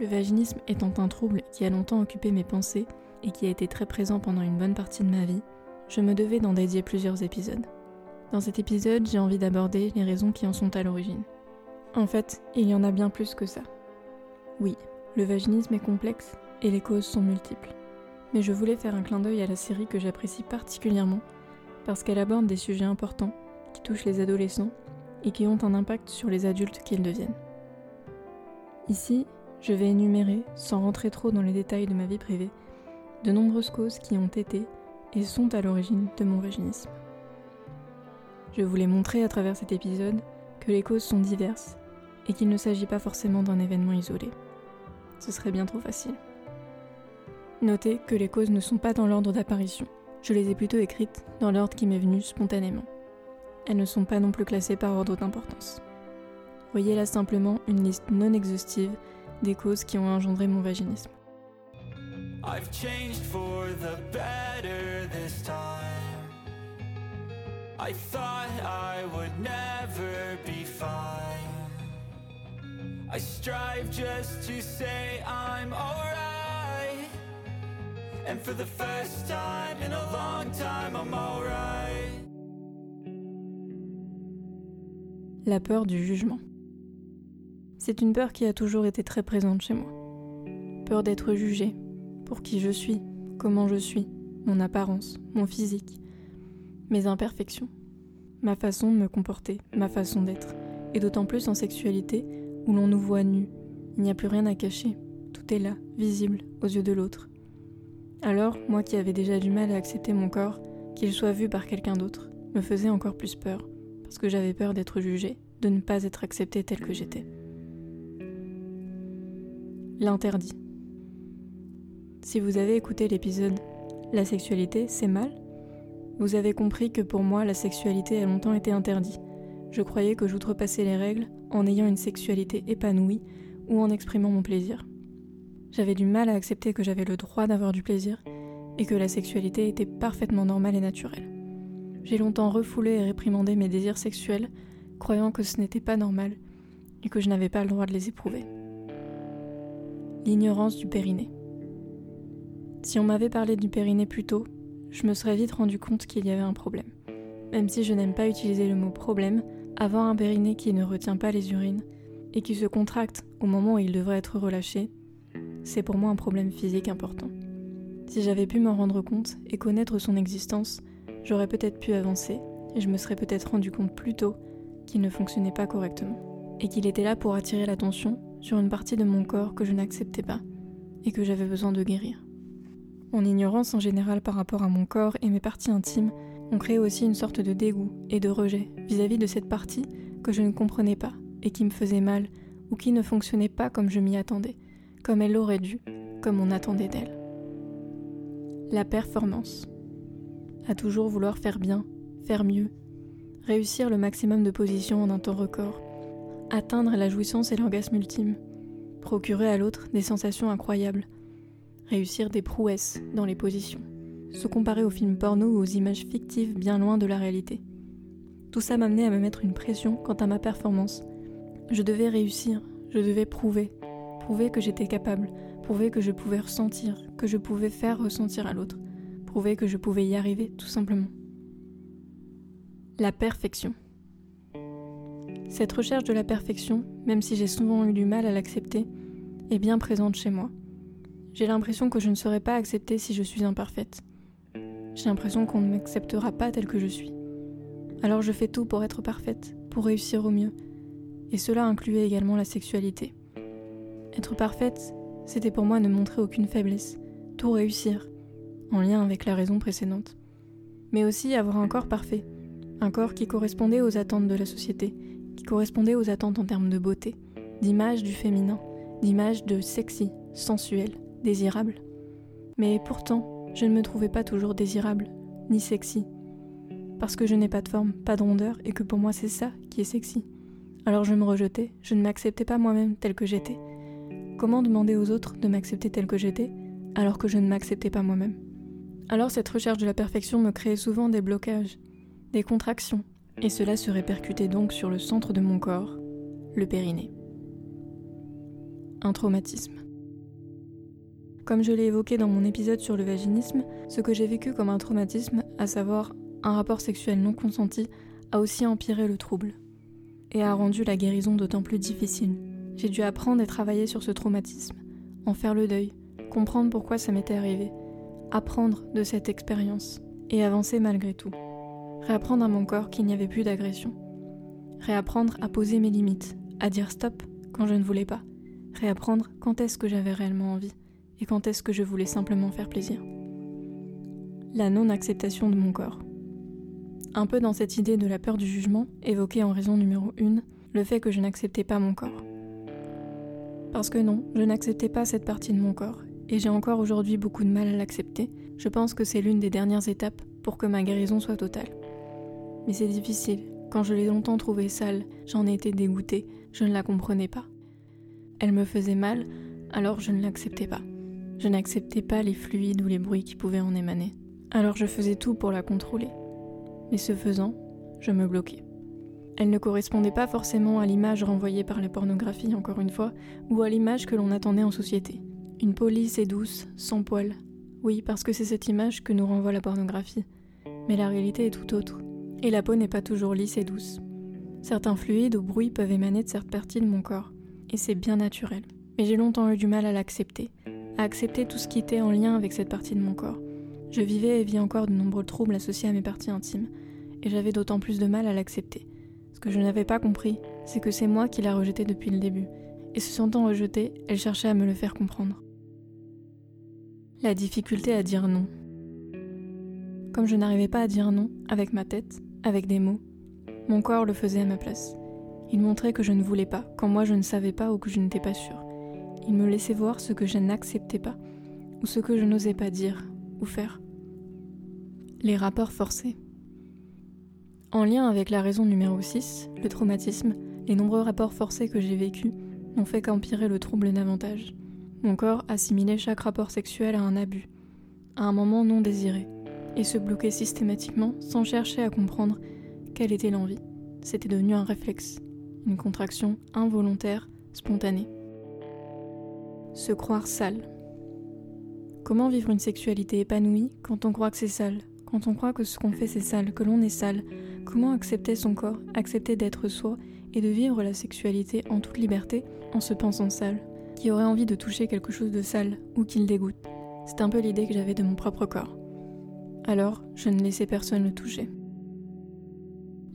Le vaginisme étant un trouble qui a longtemps occupé mes pensées et qui a été très présent pendant une bonne partie de ma vie, je me devais d'en dédier plusieurs épisodes. Dans cet épisode, j'ai envie d'aborder les raisons qui en sont à l'origine. En fait, il y en a bien plus que ça. Oui, le vaginisme est complexe et les causes sont multiples. Mais je voulais faire un clin d'œil à la série que j'apprécie particulièrement parce qu'elle aborde des sujets importants qui touchent les adolescents et qui ont un impact sur les adultes qu'ils deviennent. Ici, je vais énumérer, sans rentrer trop dans les détails de ma vie privée, de nombreuses causes qui ont été et sont à l'origine de mon vaginisme. Je voulais montrer à travers cet épisode que les causes sont diverses et qu'il ne s'agit pas forcément d'un événement isolé. Ce serait bien trop facile. Notez que les causes ne sont pas dans l'ordre d'apparition. Je les ai plutôt écrites dans l'ordre qui m'est venu spontanément. Elles ne sont pas non plus classées par ordre d'importance. Voyez là simplement une liste non exhaustive des causes qui ont engendré mon vaginisme. I've changed for the better this time. I thought I would never be fine. I strive just to say I'm alright. And for the first time in a long time, I'm alright. La peur du jugement. C'est une peur qui a toujours été très présente chez moi. Peur d'être jugée, pour qui je suis, comment je suis, mon apparence, mon physique, mes imperfections, ma façon de me comporter, ma façon d'être, et d'autant plus en sexualité où l'on nous voit nus, il n'y a plus rien à cacher, tout est là, visible, aux yeux de l'autre. Alors, moi qui avais déjà du mal à accepter mon corps, qu'il soit vu par quelqu'un d'autre, me faisait encore plus peur, parce que j'avais peur d'être jugée, de ne pas être acceptée telle que j'étais. L'interdit. Si vous avez écouté l'épisode La sexualité, c'est mal vous avez compris que pour moi, la sexualité a longtemps été interdite. Je croyais que j'outrepassais les règles en ayant une sexualité épanouie ou en exprimant mon plaisir. J'avais du mal à accepter que j'avais le droit d'avoir du plaisir et que la sexualité était parfaitement normale et naturelle. J'ai longtemps refoulé et réprimandé mes désirs sexuels, croyant que ce n'était pas normal et que je n'avais pas le droit de les éprouver l'ignorance du périnée. Si on m'avait parlé du périnée plus tôt, je me serais vite rendu compte qu'il y avait un problème. Même si je n'aime pas utiliser le mot problème, avoir un périnée qui ne retient pas les urines et qui se contracte au moment où il devrait être relâché, c'est pour moi un problème physique important. Si j'avais pu m'en rendre compte et connaître son existence, j'aurais peut-être pu avancer et je me serais peut-être rendu compte plus tôt qu'il ne fonctionnait pas correctement et qu'il était là pour attirer l'attention sur une partie de mon corps que je n'acceptais pas et que j'avais besoin de guérir. Mon ignorance en général par rapport à mon corps et mes parties intimes ont créé aussi une sorte de dégoût et de rejet vis-à-vis de cette partie que je ne comprenais pas et qui me faisait mal ou qui ne fonctionnait pas comme je m'y attendais, comme elle aurait dû, comme on attendait d'elle. La performance. À toujours vouloir faire bien, faire mieux, réussir le maximum de positions en un temps record, atteindre la jouissance et l'orgasme ultime, procurer à l'autre des sensations incroyables, réussir des prouesses dans les positions, se comparer aux films porno ou aux images fictives bien loin de la réalité. Tout ça m'amenait à me mettre une pression quant à ma performance. Je devais réussir, je devais prouver, prouver que j'étais capable, prouver que je pouvais ressentir, que je pouvais faire ressentir à l'autre, prouver que je pouvais y arriver tout simplement. La perfection. Cette recherche de la perfection, même si j'ai souvent eu du mal à l'accepter, est bien présente chez moi. J'ai l'impression que je ne serai pas acceptée si je suis imparfaite. J'ai l'impression qu'on ne m'acceptera pas telle que je suis. Alors je fais tout pour être parfaite, pour réussir au mieux. Et cela incluait également la sexualité. Être parfaite, c'était pour moi ne montrer aucune faiblesse, tout réussir, en lien avec la raison précédente. Mais aussi avoir un corps parfait, un corps qui correspondait aux attentes de la société, qui correspondait aux attentes en termes de beauté, d'image du féminin, d'image de sexy, sensuel, désirable. Mais pourtant, je ne me trouvais pas toujours désirable, ni sexy. Parce que je n'ai pas de forme, pas de rondeur, et que pour moi c'est ça qui est sexy. Alors je me rejetais, je ne m'acceptais pas moi-même tel que j'étais. Comment demander aux autres de m'accepter tel que j'étais, alors que je ne m'acceptais pas moi-même? Alors cette recherche de la perfection me créait souvent des blocages, des contractions, et cela se répercutait donc sur le centre de mon corps, le périnée. Un traumatisme. Comme je l'ai évoqué dans mon épisode sur le vaginisme, ce que j'ai vécu comme un traumatisme, à savoir un rapport sexuel non consenti, a aussi empiré le trouble et a rendu la guérison d'autant plus difficile. J'ai dû apprendre et travailler sur ce traumatisme, en faire le deuil, comprendre pourquoi ça m'était arrivé, apprendre de cette expérience et avancer malgré tout. Réapprendre à mon corps qu'il n'y avait plus d'agression. Réapprendre à poser mes limites, à dire stop quand je ne voulais pas. Réapprendre quand est-ce que j'avais réellement envie et quand est-ce que je voulais simplement faire plaisir. La non-acceptation de mon corps. Un peu dans cette idée de la peur du jugement, évoquée en raison numéro 1, le fait que je n'acceptais pas mon corps. Parce que non, je n'acceptais pas cette partie de mon corps, et j'ai encore aujourd'hui beaucoup de mal à l'accepter. Je pense que c'est l'une des dernières étapes pour que ma guérison soit totale. Mais c'est difficile. Quand je l'ai longtemps trouvée sale, j'en ai été dégoûtée, je ne la comprenais pas. Elle me faisait mal, alors je ne l'acceptais pas. Je n'acceptais pas les fluides ou les bruits qui pouvaient en émaner. Alors je faisais tout pour la contrôler mais ce faisant, je me bloquais. Elle ne correspondait pas forcément à l'image renvoyée par la pornographie, encore une fois, ou à l'image que l'on attendait en société. Une lisse et douce, sans poils. Oui, parce que c'est cette image que nous renvoie la pornographie. Mais la réalité est tout autre. Et la peau n'est pas toujours lisse et douce. Certains fluides ou bruits peuvent émaner de certaines parties de mon corps. Et c'est bien naturel. Mais j'ai longtemps eu du mal à l'accepter. À accepter tout ce qui était en lien avec cette partie de mon corps. Je vivais et vis encore de nombreux troubles associés à mes parties intimes, et j'avais d'autant plus de mal à l'accepter. Ce que je n'avais pas compris, c'est que c'est moi qui la rejetais depuis le début, et se sentant rejetée, elle cherchait à me le faire comprendre. La difficulté à dire non. Comme je n'arrivais pas à dire non avec ma tête, avec des mots, mon corps le faisait à ma place. Il montrait que je ne voulais pas, quand moi je ne savais pas ou que je n'étais pas sûre. Il me laissait voir ce que je n'acceptais pas, ou ce que je n'osais pas dire ou faire. Les rapports forcés. En lien avec la raison numéro 6, le traumatisme, les nombreux rapports forcés que j'ai vécus n'ont fait qu'empirer le trouble davantage. Mon corps assimilait chaque rapport sexuel à un abus, à un moment non désiré, et se bloquait systématiquement sans chercher à comprendre quelle était l'envie. C'était devenu un réflexe, une contraction involontaire, spontanée. Se croire sale. Comment vivre une sexualité épanouie quand on croit que c'est sale? Quand on croit que ce qu'on fait c'est sale, que l'on est sale, comment accepter son corps, accepter d'être soi et de vivre la sexualité en toute liberté en se pensant sale Qui aurait envie de toucher quelque chose de sale ou qui dégoûte? C'est un peu l'idée que j'avais de mon propre corps. Alors, je ne laissais personne le toucher.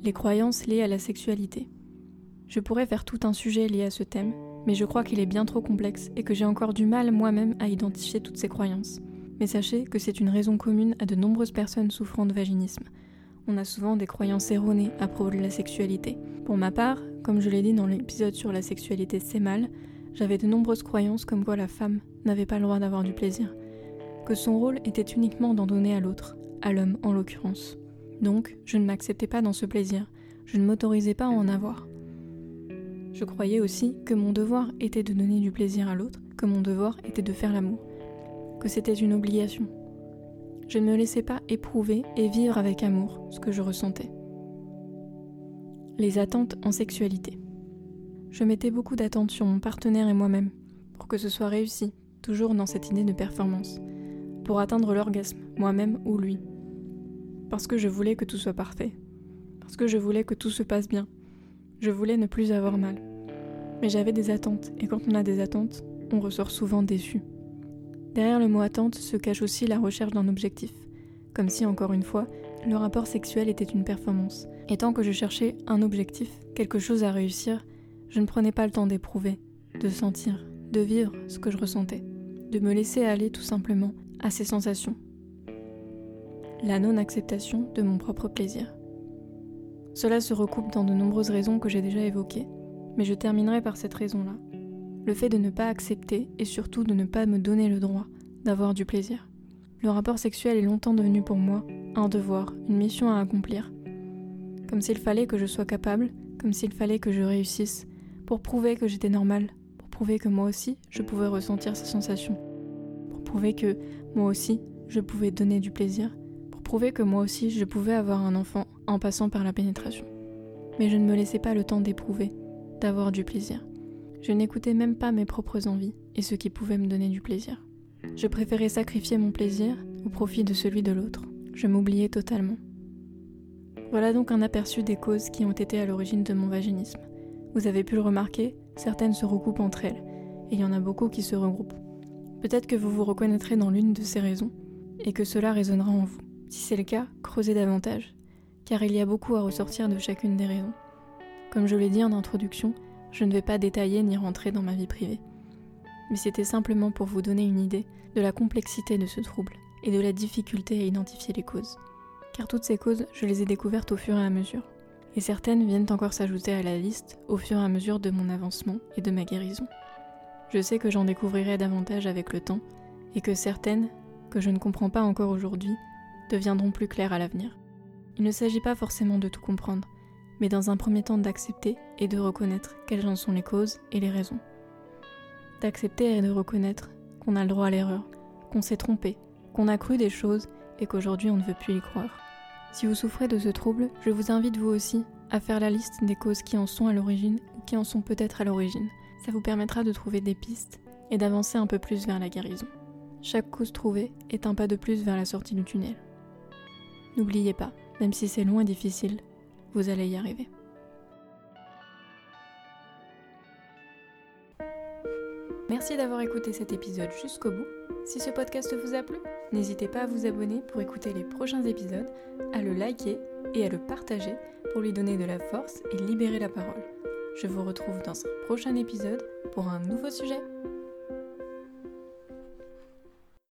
Les croyances liées à la sexualité. Je pourrais faire tout un sujet lié à ce thème, mais je crois qu'il est bien trop complexe et que j'ai encore du mal moi-même à identifier toutes ces croyances mais sachez que c'est une raison commune à de nombreuses personnes souffrant de vaginisme. On a souvent des croyances erronées à propos de la sexualité. Pour ma part, comme je l'ai dit dans l'épisode sur la sexualité c'est mal, j'avais de nombreuses croyances comme quoi la femme n'avait pas le droit d'avoir du plaisir, que son rôle était uniquement d'en donner à l'autre, à l'homme en l'occurrence. Donc, je ne m'acceptais pas dans ce plaisir, je ne m'autorisais pas à en avoir. Je croyais aussi que mon devoir était de donner du plaisir à l'autre, que mon devoir était de faire l'amour que c'était une obligation. Je ne me laissais pas éprouver et vivre avec amour ce que je ressentais. Les attentes en sexualité. Je mettais beaucoup d'attentes sur mon partenaire et moi-même, pour que ce soit réussi, toujours dans cette idée de performance, pour atteindre l'orgasme, moi-même ou lui. Parce que je voulais que tout soit parfait, parce que je voulais que tout se passe bien, je voulais ne plus avoir mal. Mais j'avais des attentes, et quand on a des attentes, on ressort souvent déçu. Derrière le mot attente se cache aussi la recherche d'un objectif, comme si, encore une fois, le rapport sexuel était une performance. Et tant que je cherchais un objectif, quelque chose à réussir, je ne prenais pas le temps d'éprouver, de sentir, de vivre ce que je ressentais, de me laisser aller tout simplement à ces sensations. La non-acceptation de mon propre plaisir. Cela se recoupe dans de nombreuses raisons que j'ai déjà évoquées, mais je terminerai par cette raison-là le fait de ne pas accepter et surtout de ne pas me donner le droit d'avoir du plaisir. Le rapport sexuel est longtemps devenu pour moi un devoir, une mission à accomplir. Comme s'il fallait que je sois capable, comme s'il fallait que je réussisse, pour prouver que j'étais normale, pour prouver que moi aussi je pouvais ressentir ces sensations, pour prouver que moi aussi je pouvais donner du plaisir, prouver que moi aussi je pouvais avoir un enfant en passant par la pénétration. Mais je ne me laissais pas le temps d'éprouver, d'avoir du plaisir. Je n'écoutais même pas mes propres envies et ce qui pouvait me donner du plaisir. Je préférais sacrifier mon plaisir au profit de celui de l'autre. Je m'oubliais totalement. Voilà donc un aperçu des causes qui ont été à l'origine de mon vaginisme. Vous avez pu le remarquer, certaines se recoupent entre elles, et il y en a beaucoup qui se regroupent. Peut-être que vous vous reconnaîtrez dans l'une de ces raisons, et que cela résonnera en vous. Si c'est le cas, creusez davantage, car il y a beaucoup à ressortir de chacune des raisons. Comme je l'ai dit en introduction, je ne vais pas détailler ni rentrer dans ma vie privée. Mais c'était simplement pour vous donner une idée de la complexité de ce trouble et de la difficulté à identifier les causes. Car toutes ces causes, je les ai découvertes au fur et à mesure. Et certaines viennent encore s'ajouter à la liste au fur et à mesure de mon avancement et de ma guérison. Je sais que j'en découvrirai davantage avec le temps et que certaines, que je ne comprends pas encore aujourd'hui, deviendront plus claires à l'avenir. Il ne s'agit pas forcément de tout comprendre, mais dans un premier temps d'accepter et de reconnaître quelles en sont les causes et les raisons. D'accepter et de reconnaître qu'on a le droit à l'erreur, qu'on s'est trompé, qu'on a cru des choses et qu'aujourd'hui on ne veut plus y croire. Si vous souffrez de ce trouble, je vous invite vous aussi à faire la liste des causes qui en sont à l'origine ou qui en sont peut-être à l'origine. Ça vous permettra de trouver des pistes et d'avancer un peu plus vers la guérison. Chaque cause trouvée est un pas de plus vers la sortie du tunnel. N'oubliez pas, même si c'est long et difficile, vous allez y arriver. Merci d'avoir écouté cet épisode jusqu'au bout. Si ce podcast vous a plu, n'hésitez pas à vous abonner pour écouter les prochains épisodes, à le liker et à le partager pour lui donner de la force et libérer la parole. Je vous retrouve dans un prochain épisode pour un nouveau sujet.